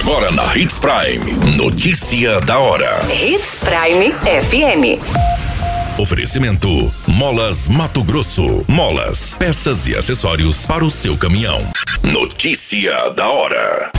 Agora na Hits Prime. Notícia da hora. Hits Prime FM. Oferecimento: Molas Mato Grosso. Molas, peças e acessórios para o seu caminhão. Notícia da hora.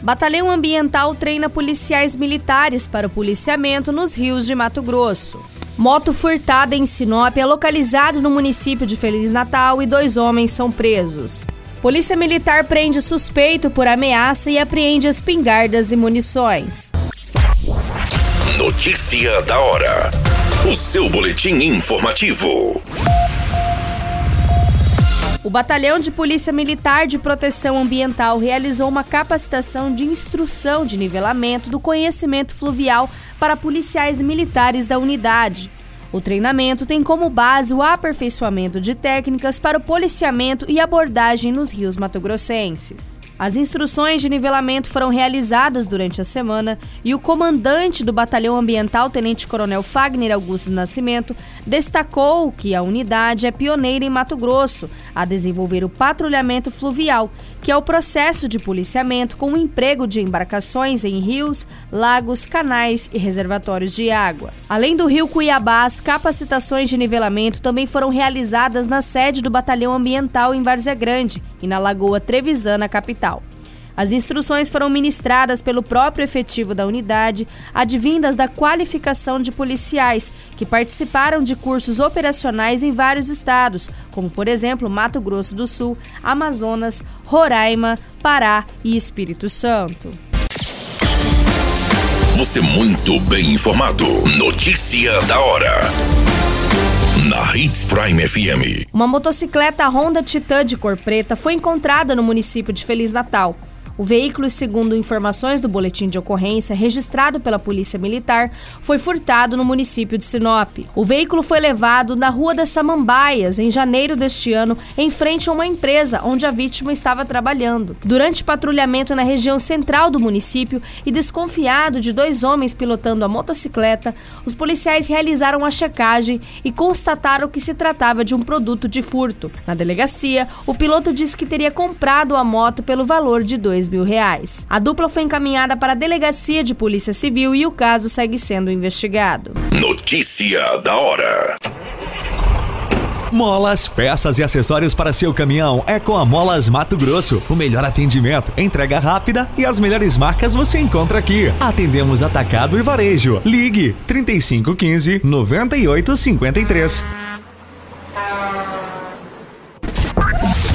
Batalhão Ambiental treina policiais militares para o policiamento nos rios de Mato Grosso. Moto furtada em Sinop é localizado no município de Feliz Natal e dois homens são presos. Polícia Militar prende suspeito por ameaça e apreende espingardas e munições. Notícia da hora. O seu boletim informativo. O Batalhão de Polícia Militar de Proteção Ambiental realizou uma capacitação de instrução de nivelamento do conhecimento fluvial para policiais militares da unidade. O treinamento tem como base o aperfeiçoamento de técnicas para o policiamento e abordagem nos rios matogrossenses. As instruções de nivelamento foram realizadas durante a semana e o comandante do Batalhão Ambiental, Tenente Coronel Fagner Augusto Nascimento, destacou que a unidade é pioneira em Mato Grosso a desenvolver o patrulhamento fluvial, que é o processo de policiamento com o emprego de embarcações em rios, lagos, canais e reservatórios de água. Além do Rio Cuiabá, as capacitações de nivelamento também foram realizadas na sede do Batalhão Ambiental em Várzea Grande e na Lagoa Trevisana, capital. As instruções foram ministradas pelo próprio efetivo da unidade, advindas da qualificação de policiais que participaram de cursos operacionais em vários estados, como por exemplo Mato Grosso do Sul, Amazonas, Roraima, Pará e Espírito Santo. Você muito bem informado. Notícia da hora na Hits Prime FM. Uma motocicleta Honda Titan de cor preta foi encontrada no município de Feliz Natal. O veículo, segundo informações do boletim de ocorrência registrado pela Polícia Militar, foi furtado no município de Sinop. O veículo foi levado na Rua das Samambaias, em janeiro deste ano, em frente a uma empresa onde a vítima estava trabalhando. Durante patrulhamento na região central do município e desconfiado de dois homens pilotando a motocicleta, os policiais realizaram a checagem e constataram que se tratava de um produto de furto. Na delegacia, o piloto disse que teria comprado a moto pelo valor de dois mil reais. A dupla foi encaminhada para a Delegacia de Polícia Civil e o caso segue sendo investigado. Notícia da hora. Molas, peças e acessórios para seu caminhão é com a Molas Mato Grosso. O melhor atendimento, entrega rápida e as melhores marcas você encontra aqui. Atendemos atacado e varejo. Ligue 3515 9853.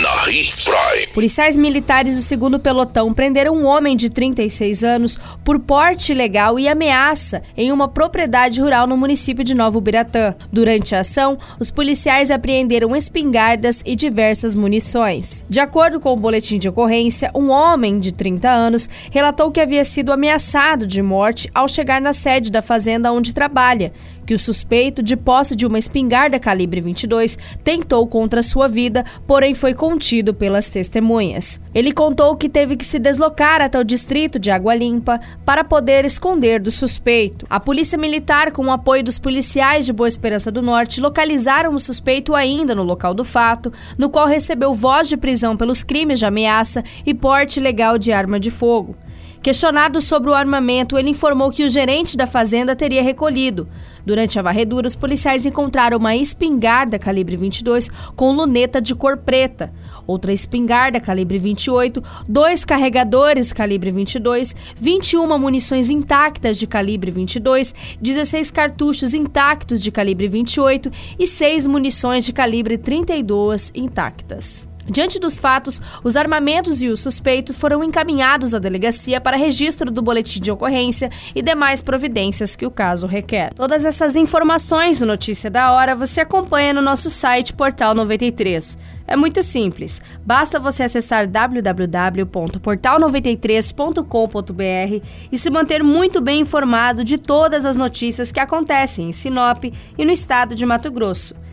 na Hits Prime. Policiais militares do segundo pelotão prenderam um homem de 36 anos por porte ilegal e ameaça em uma propriedade rural no município de Novo Biratã. Durante a ação, os policiais apreenderam espingardas e diversas munições. De acordo com o boletim de ocorrência, um homem de 30 anos relatou que havia sido ameaçado de morte ao chegar na sede da fazenda onde trabalha que o suspeito, de posse de uma espingarda calibre 22, tentou contra sua vida, porém foi contido pelas testemunhas. Ele contou que teve que se deslocar até o distrito de Água Limpa para poder esconder do suspeito. A polícia militar, com o apoio dos policiais de Boa Esperança do Norte, localizaram o suspeito ainda no local do fato, no qual recebeu voz de prisão pelos crimes de ameaça e porte ilegal de arma de fogo. Questionado sobre o armamento, ele informou que o gerente da fazenda teria recolhido. Durante a varredura, os policiais encontraram uma espingarda calibre 22 com luneta de cor preta, outra espingarda calibre 28, dois carregadores calibre 22, 21 munições intactas de calibre 22, 16 cartuchos intactos de calibre 28 e 6 munições de calibre 32 intactas. Diante dos fatos, os armamentos e o suspeito foram encaminhados à delegacia para registro do boletim de ocorrência e demais providências que o caso requer. Todas essas informações no Notícia da Hora você acompanha no nosso site Portal 93. É muito simples, basta você acessar www.portal93.com.br e se manter muito bem informado de todas as notícias que acontecem em Sinop e no estado de Mato Grosso